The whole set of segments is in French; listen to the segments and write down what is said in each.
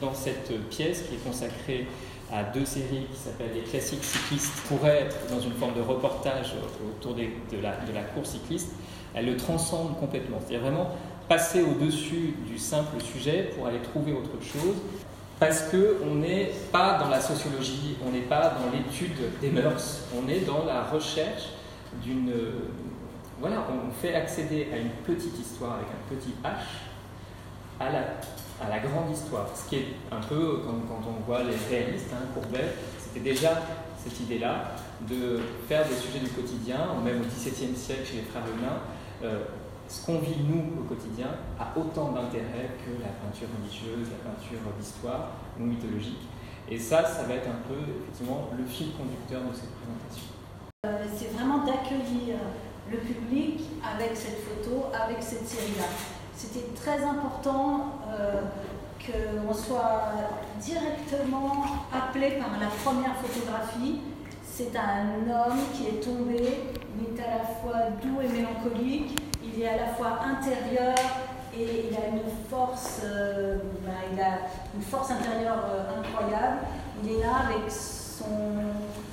dans cette pièce qui est consacrée à deux séries qui s'appellent les classiques cyclistes, pourrait être dans une forme de reportage autour de, la, de la course cycliste, elle le transcende complètement. C'est-à-dire vraiment passer au-dessus du simple sujet pour aller trouver autre chose, parce qu'on n'est pas dans la sociologie, on n'est pas dans l'étude des mœurs, on est dans la recherche d'une... Voilà, on fait accéder à une petite histoire avec un petit H à la à la grande histoire. Ce qui est un peu, quand, quand on voit les réalistes, hein, Courbet, c'était déjà cette idée-là de faire des sujets du quotidien, même au XVIIe siècle chez les frères Lenain, euh, ce qu'on vit nous au quotidien a autant d'intérêt que la peinture religieuse, la peinture d'histoire ou mythologique. Et ça, ça va être un peu effectivement le fil conducteur de cette présentation. Euh, c'est vraiment d'accueillir le public avec cette photo, avec cette série-là c'était très important euh, qu'on soit directement appelé par la première photographie. C'est un homme qui est tombé, il est à la fois doux et mélancolique, il est à la fois intérieur et il a une force, euh, ben, il a une force intérieure euh, incroyable. Il est là avec son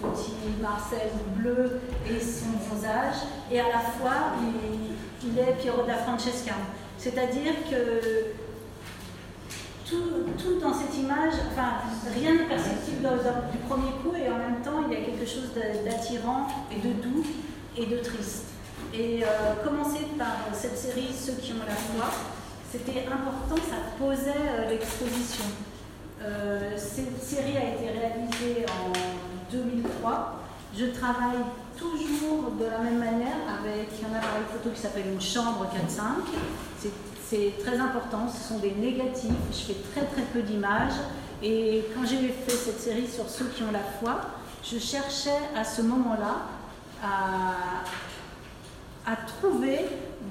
petit Marcel bleu et son visage, et à la fois il, il est Piero da Francesca. C'est-à-dire que tout, dans cette image, enfin, rien n'est perceptible du premier coup et en même temps, il y a quelque chose d'attirant et de doux et de triste. Et euh, commencer par cette série Ceux qui ont la foi, c'était important, ça posait euh, l'exposition. Euh, cette série a été réalisée en 2003. Je travaille toujours de la même manière avec un appareil photo qui s'appelle une chambre 4.5. C'est très important, ce sont des négatifs, je fais très très peu d'images. Et quand j'ai fait cette série sur ceux qui ont la foi, je cherchais à ce moment-là à, trouver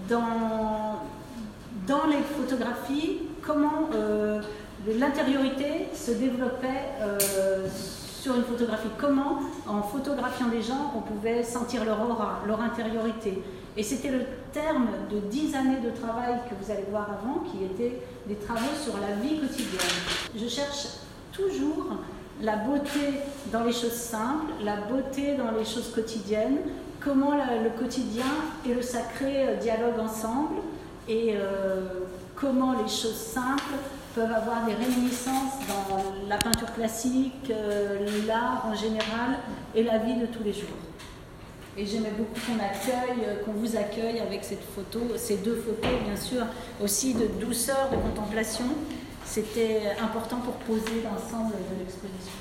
dans, dans les photographies comment euh, l'intériorité se développait euh, sur une photographie. Comment, en photographiant des gens, on pouvait sentir leur aura, leur intériorité. Et c'était le terme de dix années de travail que vous allez voir avant, qui étaient des travaux sur la vie quotidienne. Je cherche toujours la beauté dans les choses simples, la beauté dans les choses quottiennes, comment le quotidien et le sacré euh, dialoguent ensemble et euh, comment les choses simples peuvent avoir des réminiscences dans la peinture classique, euh, l'art en général et la vie de tous les jours. Et j'aimais beaucoup qu'on accueille, euh, qu'on vous accueille avec cette photo, ces deux photos, bien sûr, aussi de douceur, de contemplation. C'était important pour poser l'ensemble de l'exposition.